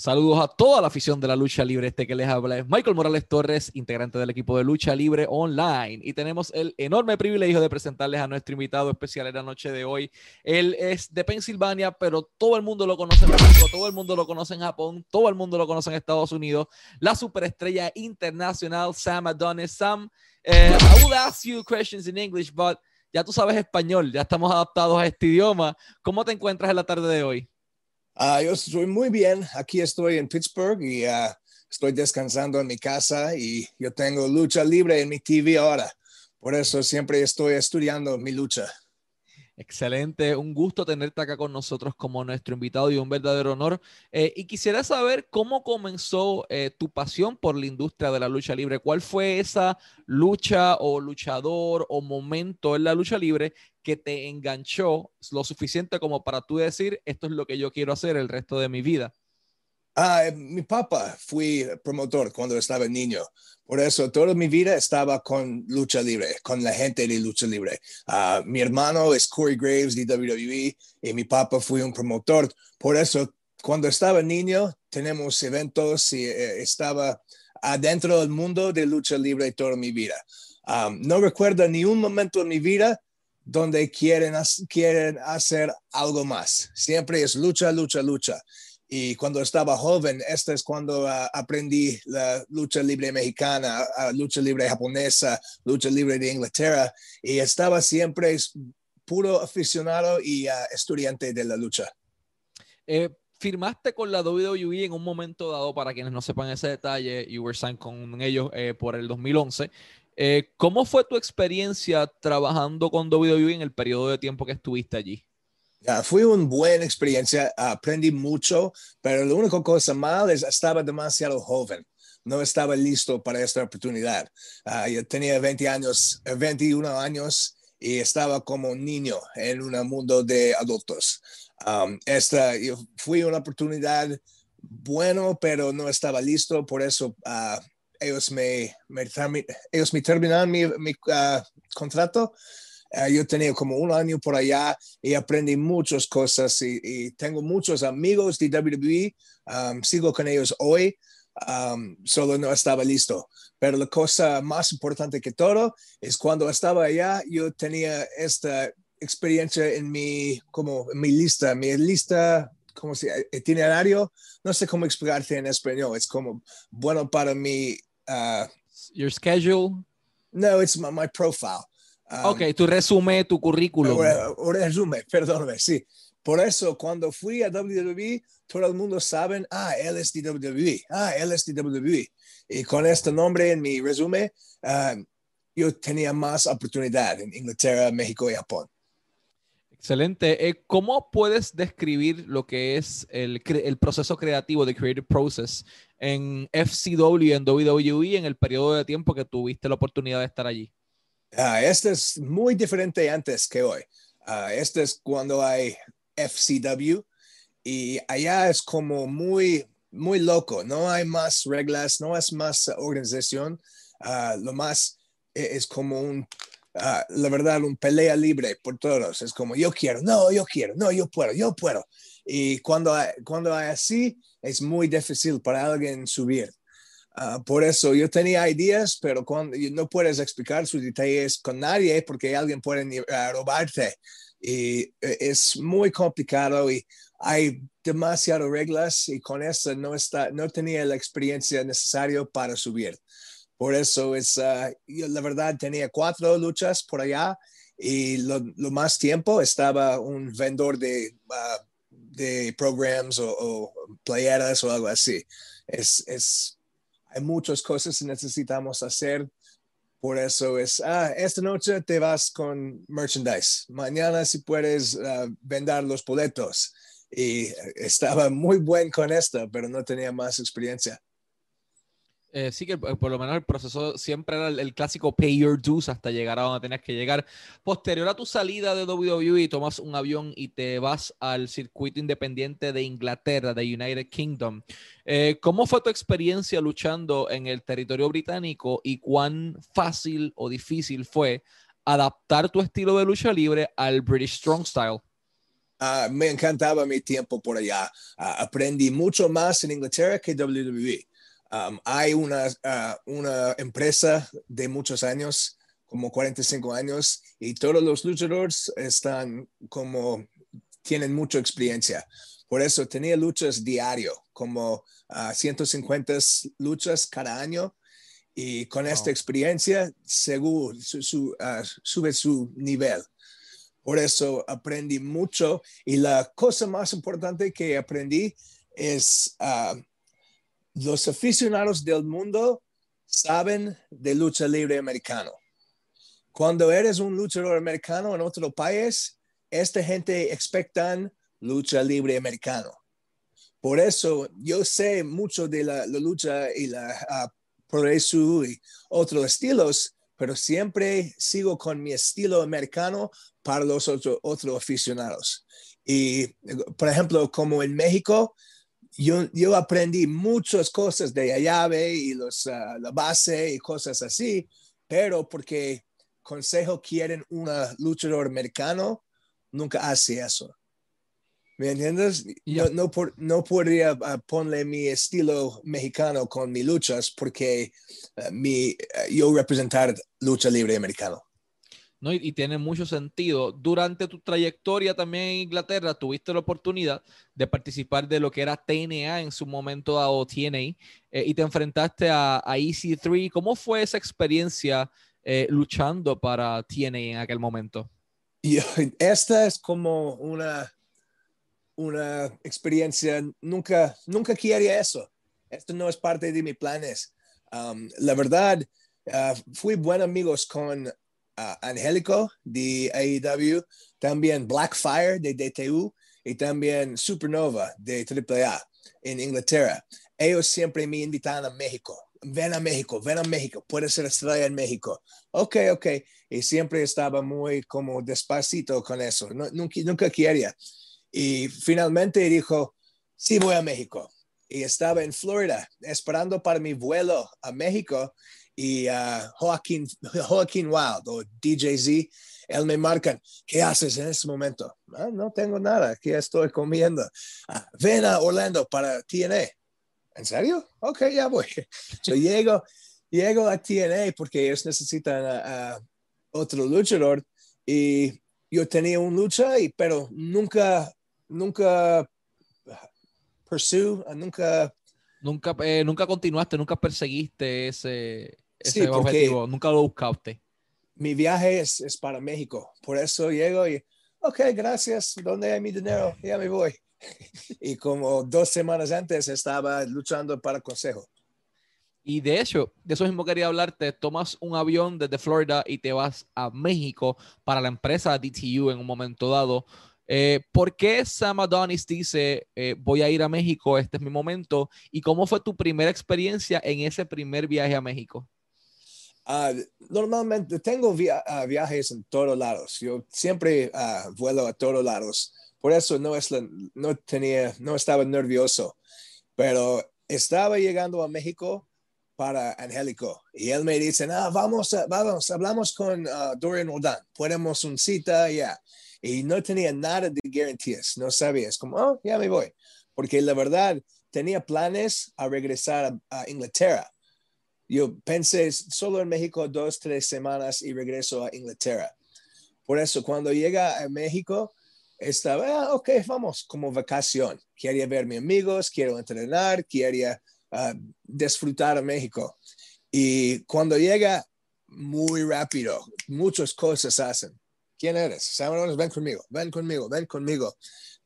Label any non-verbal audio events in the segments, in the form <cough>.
Saludos a toda la afición de la lucha libre. Este que les habla es Michael Morales Torres, integrante del equipo de lucha libre online. Y tenemos el enorme privilegio de presentarles a nuestro invitado especial en la noche de hoy. Él es de Pensilvania, pero todo el mundo lo conoce en México, todo el mundo lo conoce en Japón, todo el mundo lo conoce en Estados Unidos. La superestrella internacional Sam Adonis. Sam, eh, I would ask you questions in English, but ya tú sabes español, ya estamos adaptados a este idioma. ¿Cómo te encuentras en la tarde de hoy? Uh, yo estoy muy bien. Aquí estoy en Pittsburgh y uh, estoy descansando en mi casa y yo tengo lucha libre en mi TV ahora. Por eso siempre estoy estudiando mi lucha. Excelente, un gusto tenerte acá con nosotros como nuestro invitado y un verdadero honor. Eh, y quisiera saber cómo comenzó eh, tu pasión por la industria de la lucha libre. ¿Cuál fue esa lucha o luchador o momento en la lucha libre que te enganchó lo suficiente como para tú decir, esto es lo que yo quiero hacer el resto de mi vida? Ah, eh, mi papá fui promotor cuando estaba niño. Por eso toda mi vida estaba con lucha libre, con la gente de lucha libre. Uh, mi hermano es Corey Graves de WWE y mi papá fue un promotor. Por eso cuando estaba niño tenemos eventos y eh, estaba adentro del mundo de lucha libre toda mi vida. Um, no recuerdo ni un momento en mi vida donde quieren, quieren hacer algo más. Siempre es lucha, lucha, lucha. Y cuando estaba joven, este es cuando uh, aprendí la lucha libre mexicana, uh, lucha libre japonesa, lucha libre de Inglaterra. Y estaba siempre puro aficionado y uh, estudiante de la lucha. Eh, firmaste con la WWE en un momento dado, para quienes no sepan ese detalle, you were signed con ellos eh, por el 2011. Eh, ¿Cómo fue tu experiencia trabajando con WWE en el periodo de tiempo que estuviste allí? Uh, fue una buena experiencia, aprendí mucho, pero la única cosa mal es estaba demasiado joven, no estaba listo para esta oportunidad. Uh, yo tenía 20 años, 21 años y estaba como un niño en un mundo de adultos. Um, esta fue una oportunidad bueno, pero no estaba listo, por eso uh, ellos, me, me, ellos me terminaron mi, mi contrato Uh, yo tenía como un año por allá y aprendí muchas cosas y, y tengo muchos amigos de WWE. Um, sigo con ellos hoy. Um, solo no estaba listo. Pero la cosa más importante que todo es cuando estaba allá, yo tenía esta experiencia en mi, como en mi lista, mi lista, como si itinerario, no sé cómo explicarte en español, es como bueno para mi... Uh, Your schedule? No, it's my, my profile. Um, ok, tu resumen, tu currículum. Resumen, <laughs> perdóname, sí. Por eso, cuando fui a WWE, todo el mundo sabe, ah, él es de WWE, ah, él es de WWE. Y con este nombre en mi resumen, um, yo tenía más oportunidad en Inglaterra, México y Japón. Excelente. Eh, ¿Cómo puedes describir lo que es el, el, proceso creativo de Creative Process en FCW, en WWE, en el periodo de tiempo que tuviste la oportunidad de estar allí? Uh, este es muy diferente antes que hoy. Uh, este es cuando hay FCW y allá es como muy, muy loco. No hay más reglas, no es más organización. Uh, lo más e, es como un, la verdad, un pelea libre por todos. Es como yo quiero, no, yo quiero, no, yo puedo, yo puedo. Y cuando cuando hay así, es muy difícil para alguien subir. Uh, por eso yo tenía ideas, pero cuando, no puedes explicar sus detalles con nadie porque alguien puede uh, robarte. Y e, es muy complicado y hay demasiadas reglas y con eso no, está, no tenía la experiencia necesaria para subir. Por eso es, uh, yo la verdad tenía cuatro luchas por allá y lo, lo más tiempo estaba un vendedor de, de programs o, o playeras o algo así. Es, es hay muchas cosas que necesitamos hacer. Por eso es, ah, esta noche te vas con merchandise. Mañana si puedes uh, vender los boletos. Y estaba muy buen con esto, pero no tenía más experiencia. Eh, sí, que por lo menos el proceso siempre era el, clásico pay your dues hasta llegar a donde tenías que llegar. Posterior a tu salida de WWE, tomas un avión y te vas al circuito independiente de Inglaterra, de United Kingdom. Eh, ¿Cómo fue tu experiencia luchando en el territorio británico y cuán fácil o difícil fue adaptar tu estilo de lucha libre al British Strong Style? Ah, me encantaba mi tiempo por allá. Ah, aprendí mucho más en Inglaterra que WWE. Um, hay una, uh, una empresa de muchos años, como 45 años, y todos los luchadores están como, tienen mucha experiencia. Por eso tenía luchas diario, como 150 uh, luchas cada año. Y con esta experiencia, seguro, su, uh, sube su nivel. Por eso aprendí mucho. Y la cosa más importante que aprendí es los aficionados del mundo saben de lucha libre americano. Cuando eres un luchador americano en otro país, esta gente expectan lucha libre americano. Por eso yo sé mucho de la, lucha y la uh, progreso y otros estilos, pero siempre sigo con mi estilo americano para los otros aficionados. Y, por ejemplo, como en México, yo, aprendí muchas cosas de la llave y los, ah, la base y cosas así, pero porque Consejo quieren un luchador americano, nunca hace eso. ¿Me entiendes? Yo no, no podría uh, ponerle mi estilo mexicano con mis luchas porque ah, mi, yo representar lucha libre americano. ¿No? Y, tiene mucho sentido. Durante tu trayectoria también en Inglaterra, tuviste la oportunidad de participar de lo que era TNA en su momento o TNA eh, y te enfrentaste a, a, EC3. ¿Cómo fue esa experiencia eh, luchando para TNA en aquel momento? <laughs> esta es como una, una experiencia, nunca, nunca quería eso. Esto no es parte de mis planes. Um, la verdad, uh, fui buen amigos con Angélico de AEW, también Blackfire de DTU y también Supernova de AAA en Inglaterra. Ellos siempre me invitan a México. Ven a México, ven a México, puedes ser estrella en México. Ok, ok. Y siempre estaba muy como despacito con eso. nunca, nunca quería. Y finalmente dijo, sí, voy a México. Y estaba en Florida esperando para mi vuelo a México y uh, Joaquín, Joaquín Wild o DJZ, él me marcan, ¿qué haces en este momento? Ah, no tengo nada, aquí estoy comiendo. Ah, ven a Orlando para TNA. ¿En serio? Ok, ya voy. <laughs> Yo llego, llego a TNA porque ellos necesitan a, otro luchador y yo tenía un lucha, y, pero nunca, nunca pursue, nunca... Nunca, eh, nunca continuaste, nunca perseguiste ese, ese objetivo, nunca lo buscaste. Mi viaje es, es, para México, por eso llego y, ok, gracias, ¿dónde hay mi dinero? Ya me voy. <laughs> y como dos semanas antes estaba luchando para consejo. Y de hecho, de eso mismo quería hablarte. Tomas un avión desde Florida y te vas a México para la empresa DTU en un momento dado. Eh, ¿Por qué Sam Adonis dice, eh, voy a ir a México, este es mi momento? ¿Y cómo fue tu primera experiencia en ese primer viaje a México? Ah, normalmente tengo ah, viajes en todos lados. Yo siempre uh, vuelo a todos lados. Por eso no, es no, tenía, no estaba nervioso. Pero estaba llegando a México para Angélico y él me dice, ah, vamos, vamos, hablamos con Dorian Roldan, ponemos un cita ya. Y no tenía nada de garantías, no sabía, es como, oh, ya me voy. Porque la verdad, tenía planes a regresar a Inglaterra yo pensé solo en México dos, tres semanas y regreso a Inglaterra. Por eso, cuando llega a México, estaba, ah, ok, vamos, como vacación. Quería ver a mis amigos, quiero entrenar, quería uh, disfrutar a México. Y cuando llega, muy rápido, muchas cosas hacen. ¿Quién eres? Ven conmigo, ven conmigo, ven conmigo.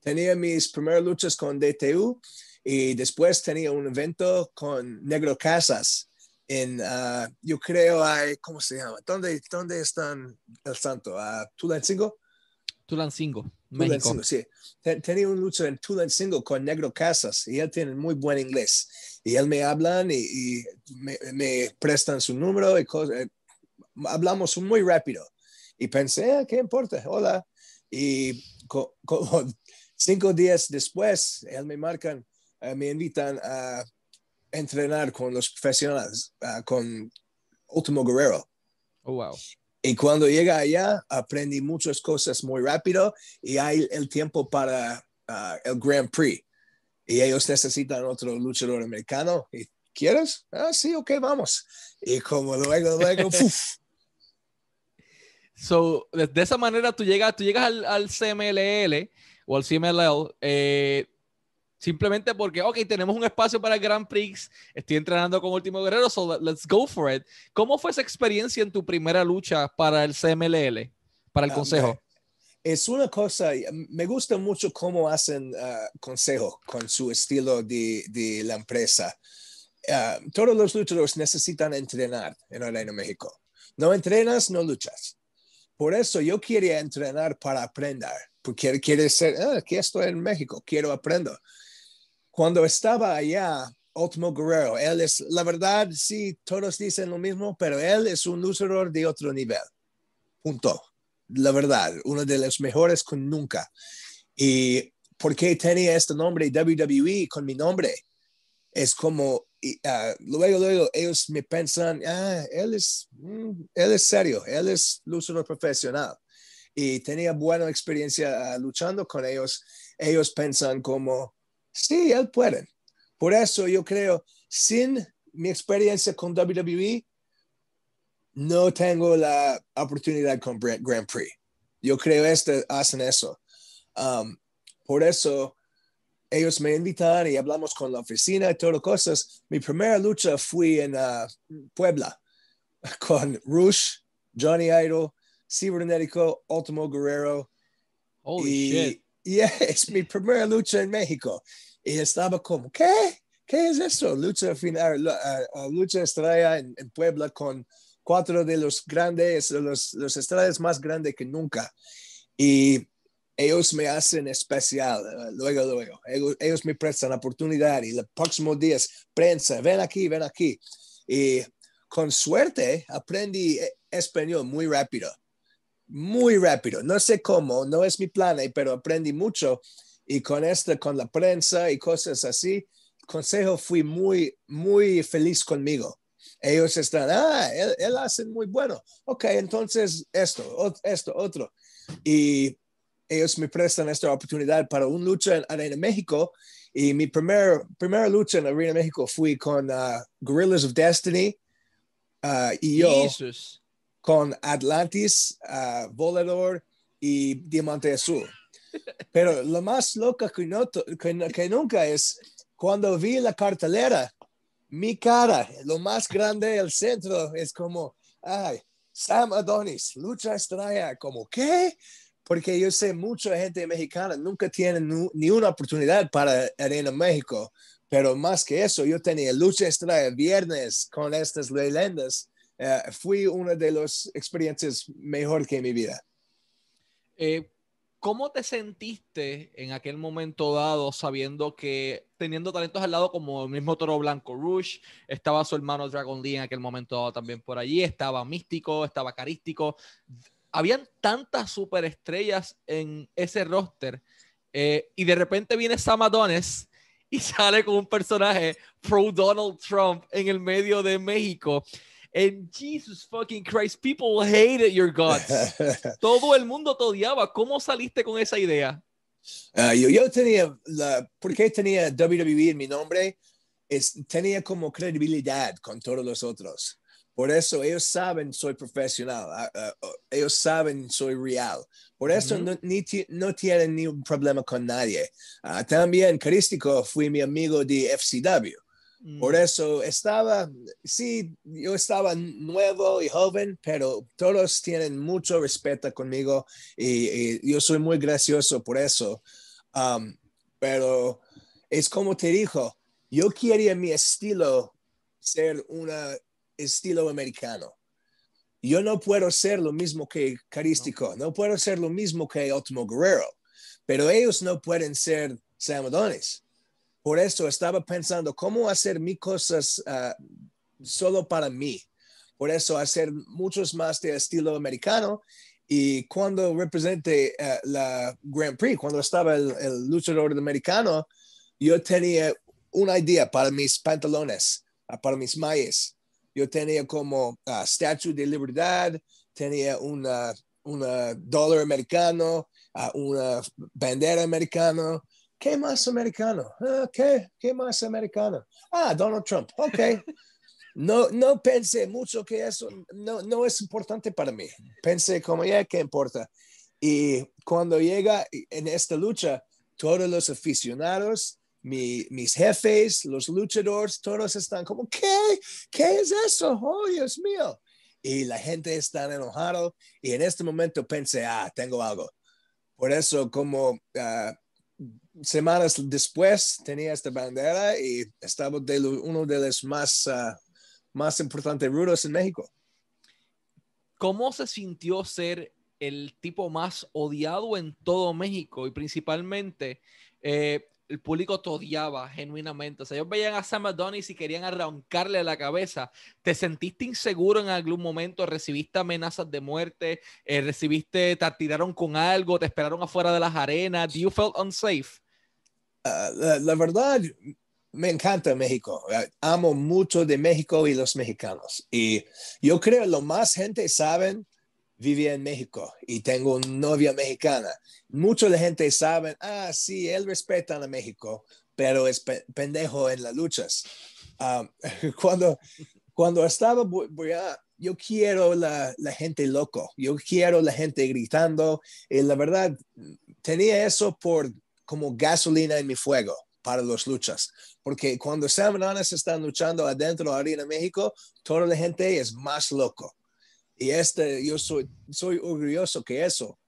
Tenía mis primeras luchas con DTU y después tenía un evento con Negro Casas en, uh, yo creo, hay, ¿cómo se llama? ¿Dónde, dónde están el santo? ¿A uh, Tulancingo? Tulancingo. México. Tulancingo, sí. Ten- Tenía un lucha en Tulancingo con Negro Casas y él tiene muy buen inglés. Y él me hablan y, y me, me prestan su número y cosas. eh, Hablamos muy rápido. Y pensé, "Ah, ¿qué importa? Hola. Y co- <laughs> como cinco días después, él me marcan, eh, me invitan a entrenar con los profesionales, ah, con Último Guerrero. Oh, wow. Y cuando llega allá, aprendí muchas cosas muy rápido y hay el tiempo para ah, el Grand Prix. Y ellos necesitan otro luchador americano. ¿Y quieres? Ah, sí, ok, vamos. Y como luego, luego, <laughs> ¡puf! So, de, de esa manera tú llegas, tú llegas al, al CMLL o al CMLL eh, simplemente porque, ok, tenemos un espacio para el Grand Prix, estoy entrenando con Último Guerrero, so let- let's go for it. ¿Cómo fue esa experiencia en tu primera lucha para el CMLL, para el Ah, consejo? es una cosa, me gusta mucho cómo hacen ah, consejo con su estilo de, de la empresa. Ah, todos los luchadores necesitan entrenar en Arena México. No entrenas, no luchas. Por eso yo quería entrenar para aprender, porque quiere ser, ah, aquí estoy en México, quiero aprender. Cuando estaba allá, Ultimo Guerrero, él es, la verdad, sí, todos dicen lo mismo, pero él es un luchador de otro nivel. Punto la verdad, uno de los mejores con nunca. ¿Y por qué tenía este nombre WWE con mi nombre? Es como, y, ah, luego, luego ellos me pensan, ah, él es, mm, él es serio, él es luchador profesional. Y tenía buena experiencia ah, luchando con ellos. Ellos pensan como, sí, él puede. Por eso yo creo, sin mi experiencia con WWE, no tengo la oportunidad con Grand Prix. Yo creo este hacen eso. Um, por eso ellos me invitan y hablamos con la oficina y todo cosas. Mi primera lucha fui en uh, Puebla <laughs> con Rush, Johnny Idol, Cibernetico, Ultimo Guerrero. Holy y, shit. Yeah, <laughs> es mi primera lucha en México. Y estaba como, ¿qué? ¿Qué es eso? Lucha final, lucha estrella en, en Puebla con cuatro de los grandes, los, los estrellas más grandes que nunca. Y ellos me hacen especial, uh, luego, luego. Ellos, ellos, me prestan oportunidad y los próximos días, prensa, ven aquí, ven aquí. Y con suerte aprendí español muy rápido, muy rápido. No sé cómo, no es mi plan, pero aprendí mucho. Y con esto, con la prensa y cosas así, consejo fui muy, muy feliz conmigo ellos están, ah, él, él, hace muy bueno. Ok, entonces esto, esto, otro. Y ellos me prestan esta oportunidad para una lucha en Arena México. Y mi primer, primera lucha en Arena México fui con uh, Gorillas of Destiny uh, y yo. Con Atlantis, uh, Volador y Diamante Azul. Pero lo más loca que, no, que, que nunca es cuando vi la cartelera mi cara, lo más grande del centro, es como, ay, Sam Adonis, lucha estrella, como, ¿qué? Porque yo sé, mucha gente mexicana nunca tiene ni una oportunidad para Arena México, pero más que eso, yo tenía lucha estrella viernes con estas leyendas. Uh, fui una de las experiencias mejor que mi vida. Eh, ¿Cómo te sentiste en aquel momento dado sabiendo que teniendo talentos al lado como el mismo Toro Blanco Rush, estaba su hermano Dragon Lee en aquel momento dado también por allí, estaba Místico, estaba Carístico, habían tantas superestrellas en ese roster eh, y de repente viene Sam Adonis y <laughs> sale con un personaje pro Donald Trump en el medio de México. And Jesus fucking Christ, people hated your guts. <laughs> Todo el mundo te odiaba. ¿Cómo saliste con esa idea? Uh, yo, yo, tenía, la, ¿por qué tenía WWE en mi nombre? Es, tenía como credibilidad con todos los otros. Por eso ellos saben soy profesional, uh, uh, ellos saben soy real. Por eso uh -huh. no, ni no tienen ni un problema con nadie. también Carístico fue mi amigo de FCW. Por eso estaba, sí, yo estaba nuevo y joven, pero todos tienen mucho respeto conmigo y, y yo soy muy gracioso por eso. Um, pero es como te dijo, yo quería mi estilo ser un estilo americano. Yo no puedo ser lo mismo que Carístico, no, puedo ser lo mismo que Ultimo Guerrero. pero ellos no pueden ser Sam Adonis. Por eso estaba pensando cómo hacer mis cosas ah, solo para mí. Por eso hacer muchos más de estilo americano. Y cuando representé ah, la Grand Prix, cuando estaba el, el luchador americano, yo tenía una idea para mis pantalones, ah, para mis mallas. Yo tenía como uh, Statue de Libertad, tenía una, una dólar americano, una bandera americana, ¿Qué más americano? Ah, ¿Qué? ¿Qué más americano? Ah, Donald Trump. Ok. <laughs> No, no pensé mucho que eso no, no es importante para mí. Pensé como, ya, ¿qué importa? Y cuando llega en esta lucha, todos los aficionados, mi, mis jefes, los luchadores, todos están como, ¿qué? ¿Qué es eso? Oh, Dios mío. Y la gente está enojada y en este momento pensé, ah, tengo algo. Por eso, como uh, semanas después tenía esta bandera y estaba de uno de los más, uh, más importantes rudos en México. ¿Cómo se sintió ser el tipo más odiado en todo México y principalmente eh, el público te odiaba genuinamente. O sea, ellos veían a Sam Adonis y querían arrancarle la cabeza. ¿Te sentiste inseguro en algún momento? ¿Recibiste amenazas de muerte? Eh, ¿Recibiste, te tiraron con algo? ¿Te esperaron afuera de las arenas? ¿Do you felt unsafe? Ah, la, verdad, me encanta México. Amo mucho de México y los mexicanos. Y yo creo lo más gente saben vivía en México y tengo una novia mexicana. Mucha de gente sabe, ah, sí, él respeta a México, pero es pendejo en las luchas. Um, <laughs> cuando, cuando estaba, yo quiero la, la, gente loco, yo quiero la gente gritando y la verdad, tenía eso por como gasolina en mi fuego para las luchas. Porque cuando Sam están luchando adentro de la Arena México, toda la gente es más loco. Y este, yo soy, soy orgulloso que eso.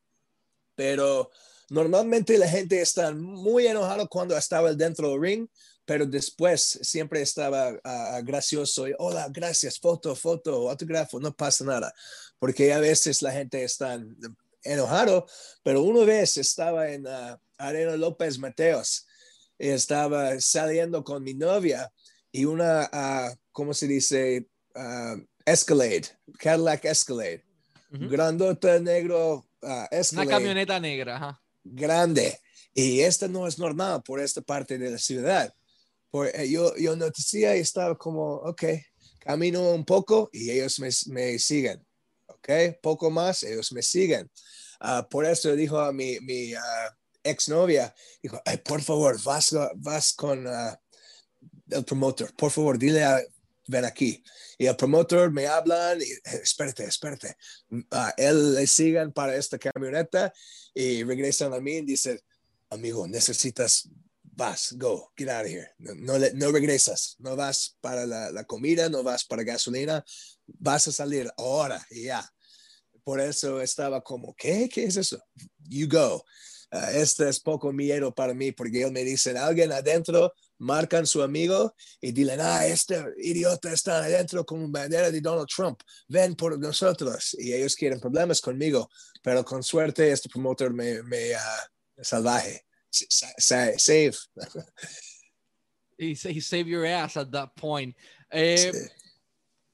Pero normalmente la gente está muy enojada cuando estaba dentro del ring, pero después siempre estaba uh, gracioso y hola, gracias, foto, foto, autógrafo, no pasa nada. Porque a veces la gente está enojado, pero una vez estaba en uh, Arena López Mateos, y estaba saliendo con mi novia y una, uh, ¿cómo se dice? Escalade, Cadillac Escalade. Grandota negro uh, Una camioneta negra, Grande. Y esta no es normal por esta parte de la ciudad. Por, eh, yo, yo noticía y estaba como, ok, camino un poco y ellos me, me siguen. Ok, poco más, ellos me siguen. Uh, por eso dijo a mi, mi uh, exnovia, dijo, por favor, vas, vas con el promotor, por favor, dile a ven aquí. Y el promotor me hablan, eh, espérate, espérate. Uh, él le siguen para esta camioneta y regresan a mí y dicen, amigo, necesitas, vas, go, get out of here. No, no, no regresas, no vas para la, la, comida, no vas para gasolina, vas a salir ahora y ya. Por eso estaba como, ¿qué? ¿Qué es eso? You go. Uh, este es poco miedo para mí porque él me dice, alguien adentro marcan su amigo y dicen, ah, este idiota está adentro con bandera de Donald Trump, ven por nosotros. Y ellos quieren problemas conmigo, pero con suerte este promotor me, me uh, salvaje. Save. He, he saved your ass at that point. Eh,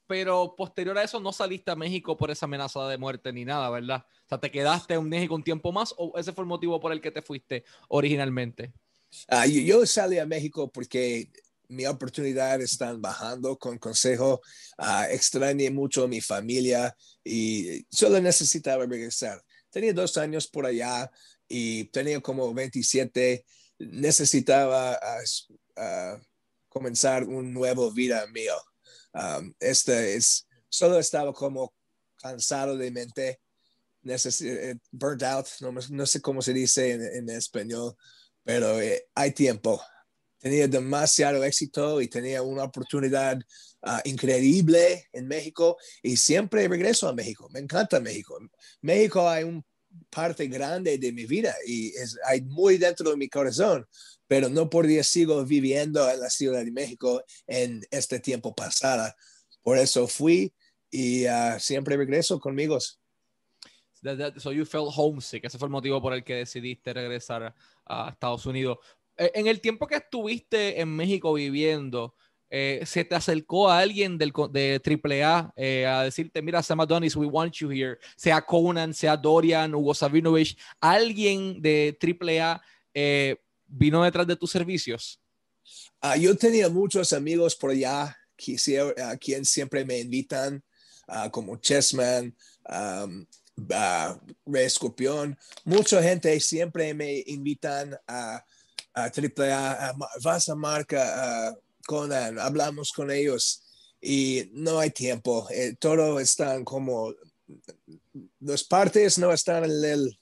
pero posterior a eso no saliste a México por esa amenaza de muerte ni nada, ¿verdad? O sea, ¿te quedaste en México un tiempo más o ese fue el motivo por el que te fuiste originalmente? Uh, yo, salí a México porque mi oportunidad están bajando con consejo. Uh, extrañé mucho a mi familia y solo necesitaba regresar. Tenía dos años por allá y tenía como 27. Necesitaba uh, comenzar un nuevo vida mío. Um, este es, solo estaba como cansado de mente, eh, burnt out, no, no, sé cómo se dice en, en español pero eh, hay tiempo. Tenía demasiado éxito y tenía una oportunidad uh, increíble en México y siempre regreso a México. Me encanta México. México hay una parte grande de mi vida y es, hay muy dentro de mi corazón, pero no por día sigo viviendo en la Ciudad de México en este tiempo pasado. Por eso fui y uh, siempre regreso conmigo. That- that- so you felt homesick. Ese fue el motivo por el que decidiste regresar a, Estados Unidos. Eh, en el tiempo que estuviste en México viviendo, eh, ¿se te acercó a alguien del, de AAA eh, a decirte, mira, Sam Adonis, we want you here? Sea Conan, sea Dorian, Hugo Sabinovich, ¿alguien de AAA eh, vino detrás de tus servicios? Ah, yo tenía muchos amigos por allá que sie- a quien siempre me invitan, ah, como Chessman, um, Rey Escorpión. Mucha gente siempre me invitan a, a AAA, a vas a marca ah, Conan, hablamos con ellos y no hay tiempo. Eh, todo están como, las partes no están en el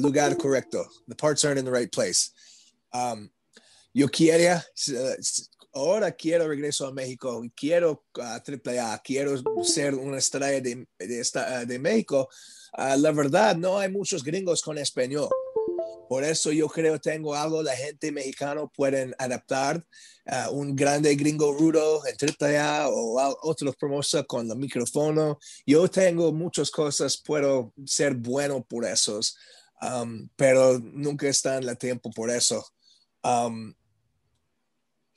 lugar correcto. The parts aren't in the right place. Um, yo quería, ahora quiero regreso a México, quiero a AAA, quiero ser una estrella de, de, esta- de México. Ah, la verdad, no hay muchos gringos con español. Por eso yo creo tengo algo la gente mexicana pueden adaptar. ah, un grande gringo rudo en AAA o otros promociones con el micrófono. Yo tengo muchas cosas, puedo ser bueno por esos, um, pero nunca está en el tiempo por eso. Um,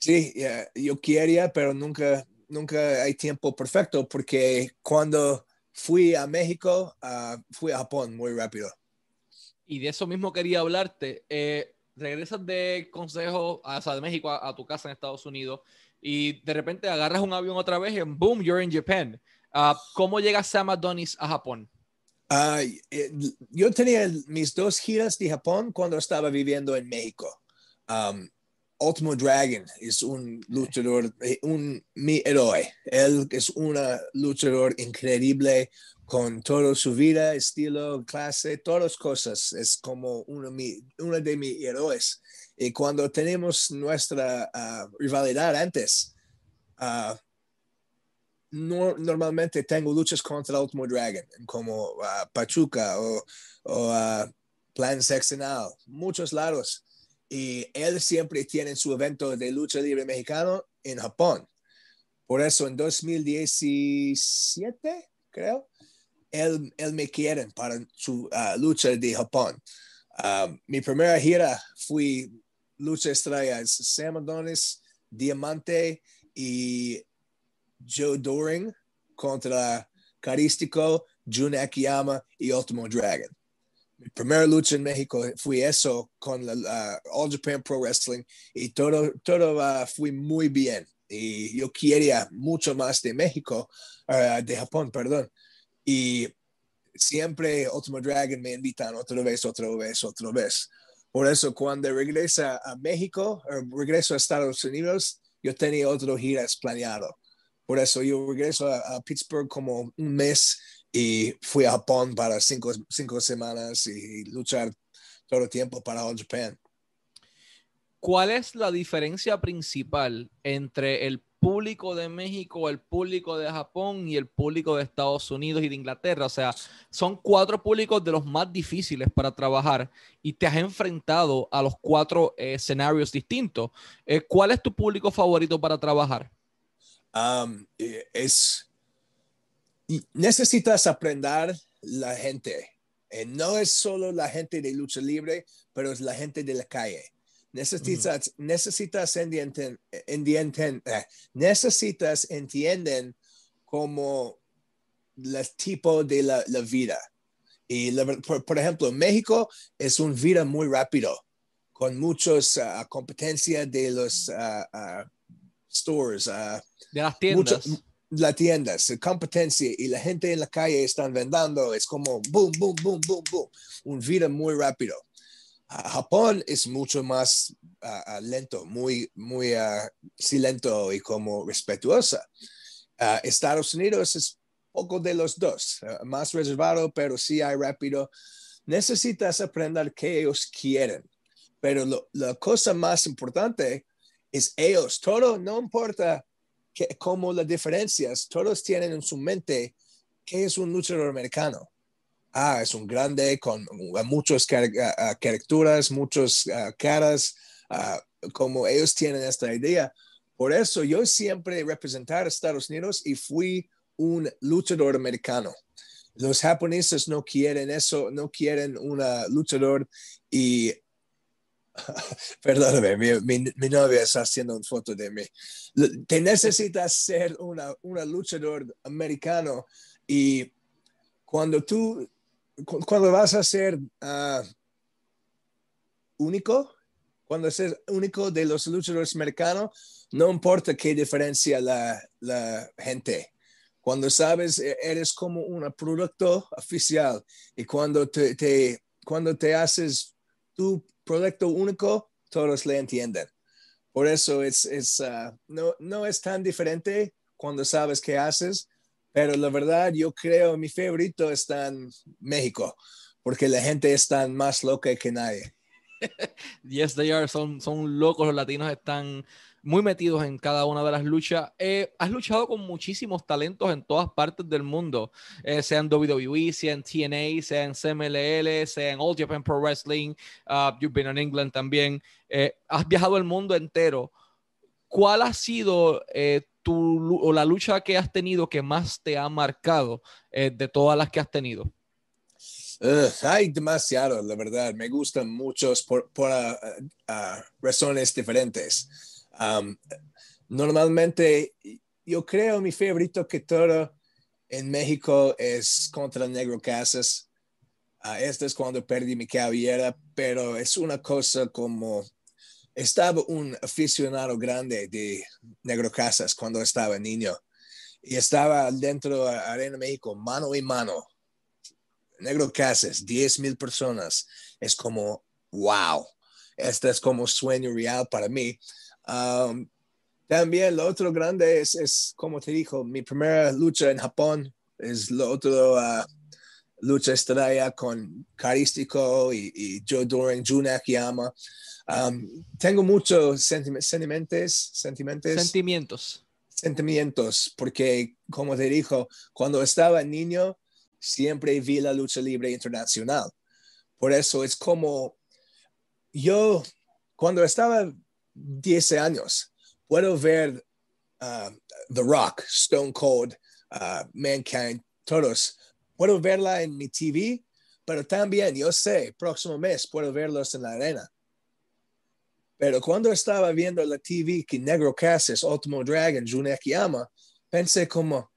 sí, yeah, yo quería, pero nunca, nunca hay tiempo perfecto porque cuando fui a México, ah, fui a Japón muy rápido. Y de eso mismo quería hablarte. Eh, regresas de consejo, a, o sea, de México a, a tu casa en Estados Unidos y de repente agarras un avión otra vez y boom, you're in Japan. Ah, ¿Cómo llega Sam Adonis a Japón? Ah, eh, yo tenía mis dos giras de Japón cuando estaba viviendo en México. Um, Ultimo Dragon es un luchador, eh, un, mi héroe. Él es un luchador increíble con toda su vida, estilo, clase, todas cosas. Es como uno, de mi- uno de mis héroes. Y cuando tenemos nuestra ah, rivalidad antes, ah, no- normalmente tengo luchas contra Ultimo Dragon, como ah, Pachuca o, o Plan Sexenal, muchos lados. Y él siempre tiene su evento de lucha libre mexicano en Japón. Por eso en 2017, creo, él, él me quiere para su ah, lucha de Japón. Ah, mi primera gira fui lucha estrellas, Sam Adonis, Diamante y Joe Doring contra Carístico, Jun Akiyama y Ultimo Dragon. Primera lucha en México fue eso con la All Japan Pro Wrestling y todo, todo ah, fue muy bien. Y yo quería mucho más de México, ah, de Japón, perdón. Y siempre Ultimo Dragon me invitan otra vez, otra vez, otra vez. Por eso cuando regresa a México, o regreso a Estados Unidos, yo tenía otras giras planeado. Por eso yo regreso a, a Pittsburgh como un mes y fui a Japón para cinco, cinco semanas y luchar todo el tiempo para All Japan. ¿Cuál es la diferencia principal entre el público de México, el público de Japón y el público de Estados Unidos y de Inglaterra? O sea, son cuatro públicos de los más difíciles para trabajar y te has enfrentado a los cuatro eh, escenarios distintos. Eh, ¿Cuál es tu público favorito para trabajar? Um, eh, es necesitas aprender la gente. Eh, no es solo la gente de lucha libre, pero es la gente de la calle. Necesitas, necesitas entienden, entienden- eh, necesitas entienden como el tipo de la, la vida. Y la por, por ejemplo, en México es un vida muy rápido, con muchos ah, competencia de los ah, ah, stores, De las tiendas. mucho- las tiendas, competencia y la gente en la calle están vendiendo, es como boom, boom, boom, boom, boom, un vida muy rápido. Japón es mucho más ah, lento, muy, muy ah, silento y como respetuosa. Estados Unidos es poco de los dos, ah, más reservado, pero sí hay rápido. Necesitas aprender qué ellos quieren, pero lo- la cosa más importante es ellos, todo, no importa como las diferencias, todos tienen en su mente qué es un luchador americano. Ah, es un grande con muchas ah, ah, caricaturas, muchas ah, caras, como ellos tienen esta idea. Por eso yo siempre representar a Estados Unidos y fui un luchador americano. los japoneses no quieren eso, no quieren una luchador y <laughs> perdóname, mi, novia está haciendo una foto de mí. Te necesitas ser una, una luchador americano y cuando tú, cuando vas a ser uh, único, cuando es único de los luchadores americanos, no importa qué diferencia la, la gente. Cuando sabes, e, eres como un producto oficial y cuando te, te, cuando te haces tu producto único, todos le entienden. Por eso es, es uh, no, no es tan diferente cuando sabes qué haces, pero la verdad yo creo mi favorito está en México, porque la gente está más loca que nadie. <laughs> yes, they are. Son, son locos. Los latinos están muy metidos en cada una de las luchas. Eh, has luchado con muchísimos talentos en todas partes del mundo, eh, sean WWE, sean TNA, sean CMLL, sean All Japan Pro Wrestling. Uh, you've been in England también. Eh, has viajado el mundo entero. ¿Cuál ha sido tu, o la lucha que has tenido que más te ha marcado de todas las que has tenido? hay demasiado, la verdad. Me gustan muchos por, por ah, ah, razones diferentes. Normalmente, yo creo mi favorito que todo en México es contra Negro Casas. Uh, este es cuando perdí mi cabellera, pero es una cosa como estaba un aficionado grande de Negro Casas cuando estaba niño y estaba dentro de Arena México mano y mano Negro Casas, 10 mil personas. Es como, wow, este es como sueño real para mí. Um, también lo otro grande es, es, como te dijo, mi primera lucha en Japón es lo otro uh, lucha estrella con Carístico y, y Joe Doran, Jun Akiyama. Um, tengo muchos sentimientos, sentimientos. Sentimientos. Sentimientos, porque como te dijo, cuando estaba niño, siempre vi la lucha libre internacional. Por eso es como yo, cuando estaba 10 años, puedo ver uh, The Rock, Stone Cold, uh, Mankind, todos. Puedo verla en mi TV, pero también yo sé, próximo mes puedo verlos en la arena. Pero cuando estaba viendo la TV que Negro Casas, Ultimo Dragon, Jun Akiyama, pensé como,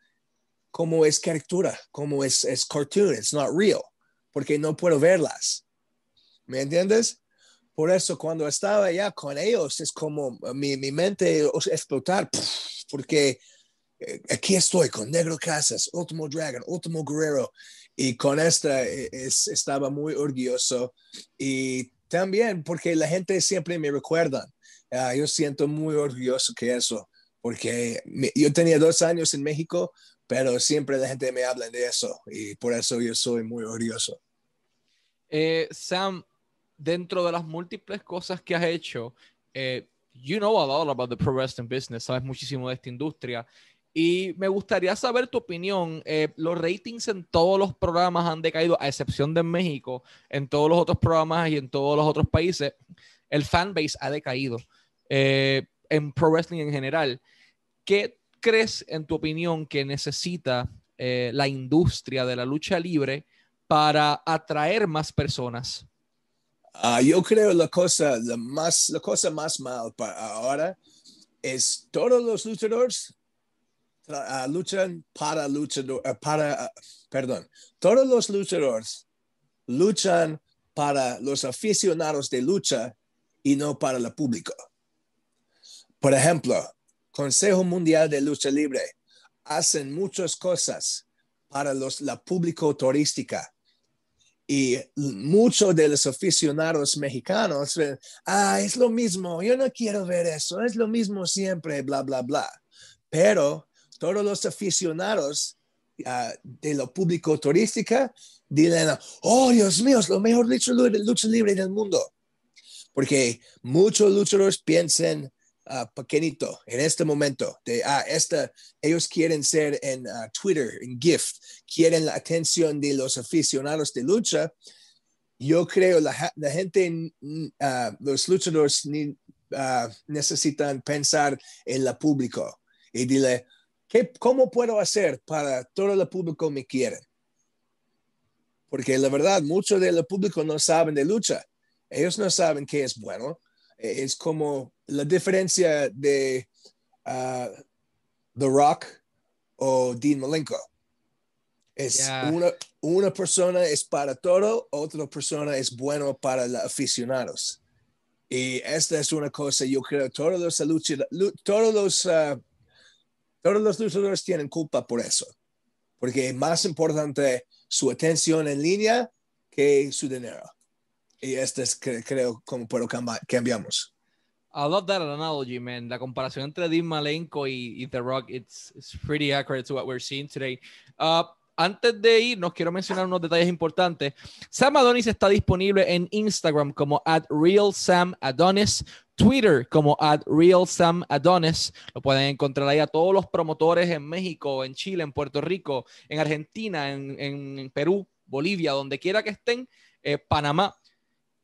como es caricatura, como es, es cartoon, it's not real, porque no puedo verlas. ¿Me entiendes? Por eso cuando estaba allá con ellos es como mi, mi mente explotar, porque eh, aquí estoy con Negro Casas, Último Dragon, Último Guerrero, y con esta eh, es, estaba muy orgulloso. Y también porque la gente siempre me recuerda. Ah, yo siento muy orgulloso que eso, porque yo tenía dos años en México, pero siempre la gente me habla de eso y por eso yo soy muy orgulloso. Eh, Sam, dentro de las múltiples cosas que has hecho, eh, you know a lot about the pro wrestling business, sabes muchísimo de esta industria. Y me gustaría saber tu opinión. Eh, los ratings en todos los programas han decaído, a excepción de México. En todos los otros programas y en todos los otros países, el fanbase ha decaído. en pro wrestling en general. ¿Qué crees, en tu opinión, que necesita eh, la industria de la lucha libre para atraer más personas? Ah, yo creo la cosa, la, más, la cosa más mal para ahora es todos los luchadores uh, luchan para luchador, uh, para, uh, perdón, todos los luchadores luchan para los aficionados de lucha y no para el público. Por ejemplo, Consejo Mundial de Lucha Libre hacen muchas cosas para los, la público turística. Y muchos de los aficionados mexicanos, ah, es lo mismo, yo no quiero ver eso, es lo mismo siempre, bla, bla, bla. Pero todos los aficionados uh, de lo público turística dicen, oh Dios mío, es lo mejor lucha lucha libre del mundo. Porque muchos luchadores piensan, uh, pequeñito en este momento, de ah, esta, ellos quieren ser en ah, Twitter, en GIF, quieren la atención de los aficionados de lucha, yo creo la, la gente, uh, los luchadores ni, necesitan pensar en la público y dile, ¿qué, ¿cómo puedo hacer para todo el público me quieren? porque la verdad, mucho del público no saben de lucha. Ellos no saben qué es bueno. Es como la diferencia de uh, The Rock o Dean Malenko. Es Yeah. una, una persona es para todo, otra persona es bueno para los aficionados. Y esta es una cosa, yo creo, todos los, todos los, uh, todos los luchadores tienen culpa por eso. Porque es más importante su atención en línea que su dinero. Y este es, cre- creo, como puedo camba- cambiamos. I love that analogy, man. La comparación entre Dean Malenko y, The Rock, it's, it's pretty accurate to what we're seeing today. Uh, antes de irnos, quiero mencionar unos detalles importantes. Sam Adonis está disponible en Instagram como at RealSamAdonis, Twitter como at RealSamAdonis. Lo pueden encontrar ahí a todos los promotores en México, en Chile, en Puerto Rico, en Argentina, en, en Perú, Bolivia, donde quiera que estén, eh, Panamá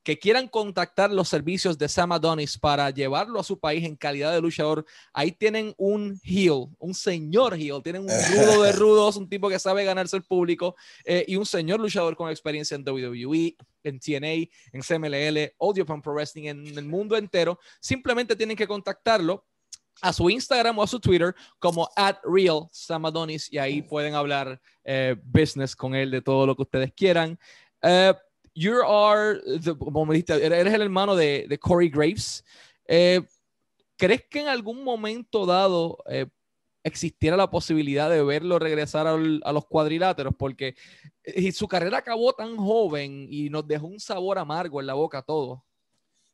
que quieran contactar los servicios de Sam Adonis para llevarlo a su país en calidad de luchador, ahí tienen un heel, un señor heel, tienen un rudo de <laughs> rudos, un tipo que sabe ganarse el público eh, y un señor luchador con experiencia en WWE, en TNA, en CMLL, Audio Pump Pro Wrestling, en el mundo entero. Simplemente tienen que contactarlo a su Instagram o a su Twitter como at real Sam Adonis y ahí pueden hablar eh, business con él de todo lo que ustedes quieran. Eh, you are, the- como me dijiste, eres el hermano de, de Corey Graves. Eh, ¿Crees que en algún momento dado eh, existiera la posibilidad de verlo regresar al- a los cuadriláteros? Porque eh, su carrera acabó tan joven y nos dejó un sabor amargo en la boca a todos.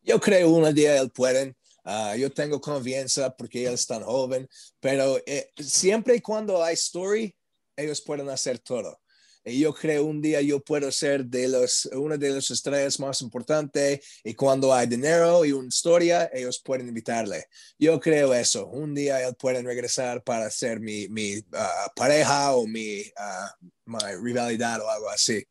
Yo creo un día él pueden. ah, yo tengo confianza porque él es tan joven, pero eh, siempre y cuando hay story, ellos pueden hacer todo. Y yo creo un día yo puedo ser de los, una de las estrellas más importantes y cuando hay dinero y una historia, ellos pueden invitarle. Yo creo eso. Un día él pueden regresar para ser mi, mi ah, pareja o mi, ah, mi rivalidad o algo así.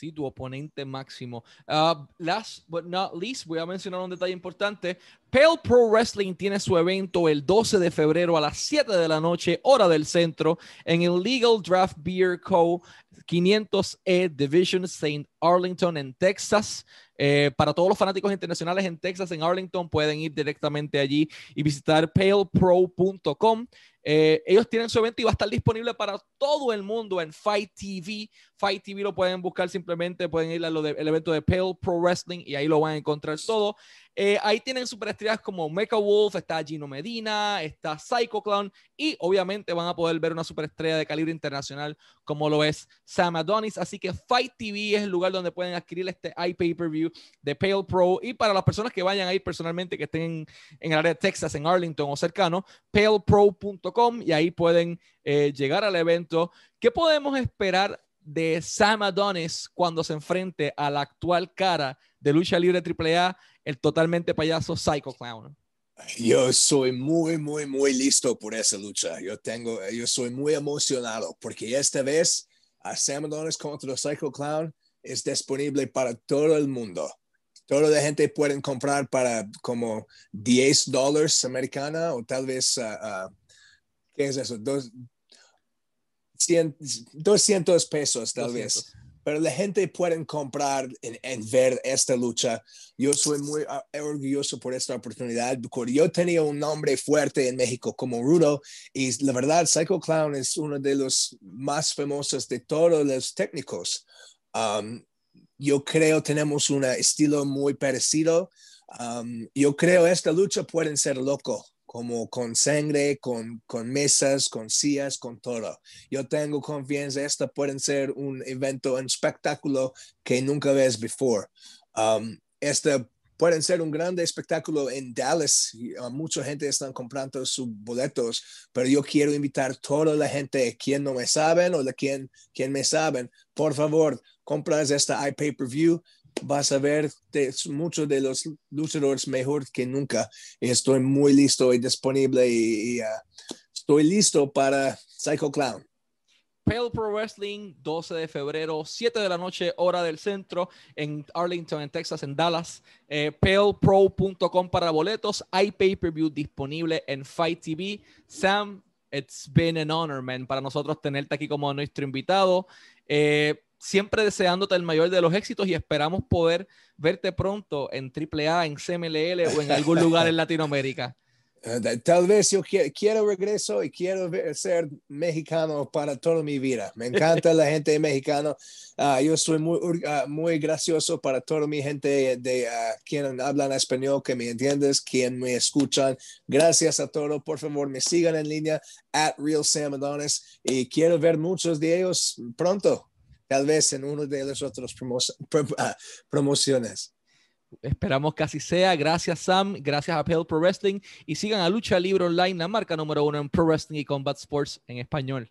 Sí, tu oponente máximo. Uh, last but not least, voy a mencionar un detalle importante. Pale Pro Wrestling tiene su evento el 12 de febrero a las 7 de la noche, hora del centro, en el Legal Draft Beer Co. 500E Division St. Arlington en Texas. Eh, para todos los fanáticos internacionales en Texas, en Arlington, pueden ir directamente allí y visitar palepro.com. Eh, ellos tienen su evento y va a estar disponible para todo el mundo en Fight TV. Fight TV lo pueden buscar simplemente, pueden ir a lo del evento de Pale Pro Wrestling y ahí lo van a encontrar todo. Eh, ahí tienen superestrellas como Mecha Wolf, está Gino Medina, está Psycho Clown y obviamente van a poder ver una superestrella de calibre internacional como lo es Sam Adonis. Así que Fight TV es el lugar donde pueden adquirir este iPay-per-view de Pale Pro y para las personas que vayan a ir personalmente, que estén en, en el área de Texas, en Arlington o cercano, palepro.com y ahí pueden eh, llegar al evento. ¿Qué podemos esperar de Sam Adonis cuando se enfrente a la actual cara de lucha libre AAA, el totalmente payaso Psycho Clown? Yo soy muy, muy, muy listo por esa lucha. Yo tengo, yo soy muy emocionado porque esta vez a Sam Adonis contra Psycho Clown es disponible para todo el mundo. Toda la gente pueden comprar para como 10 dólares americana o tal vez, ah, ¿qué es eso? Dos, 100, 200 pesos tal vez 200. pero la gente puede comprar en, en ver esta lucha. Yo soy muy uh, orgulloso por esta oportunidad porque yo tenía un nombre fuerte en México como Rudo y la verdad Psycho Clown es uno de los más famosos de todos los técnicos. Um, yo creo tenemos un estilo muy parecido. Um, yo creo esta lucha pueden ser loco, como con sangre, con, con mesas, con sillas, con todo. Yo tengo confianza, esta pueden ser un evento, un espectáculo que nunca ves before. Um, esta pueden ser un grande espectáculo en Dallas. uh, mucha gente están comprando sus boletos, pero yo quiero invitar a toda la gente, quien no me saben o de quien, quien me saben, por favor, compras esta iPay-per-view. Vas a ver muchos de los luchadores mejor que nunca. Estoy muy listo y disponible y, y, uh, estoy listo para Psycho Clown. Pale Pro Wrestling, 12 de febrero, 7 de la noche, hora del centro, en Arlington, en Texas, en Dallas. Eh, palepro.com para boletos. Hay pay-per-view disponible en Fight TV. Sam, it's been an honor, man, para nosotros tenerte aquí como nuestro invitado. Eh, siempre deseándote el mayor de los éxitos y esperamos poder verte pronto en AAA, en CMLL o en algún lugar en Latinoamérica. <laughs> Eh, tal vez yo quiero, regreso y quiero ser mexicano para toda mi vida. Me encanta la gente mexicana. Uh, yo soy muy, uh, muy gracioso para toda mi gente de uh, quien hablan español, que me entiendes, quien me escuchan. Gracias a todos. Por favor, me sigan en línea at Real Sam Adonis y quiero ver muchos de ellos pronto, tal vez en uno de los otros promociones. Esperamos que así sea. Gracias, Sam. Gracias a Pale Pro Wrestling. Y sigan a Lucha Libre Online, la marca número uno en Pro Wrestling y Combat Sports en español.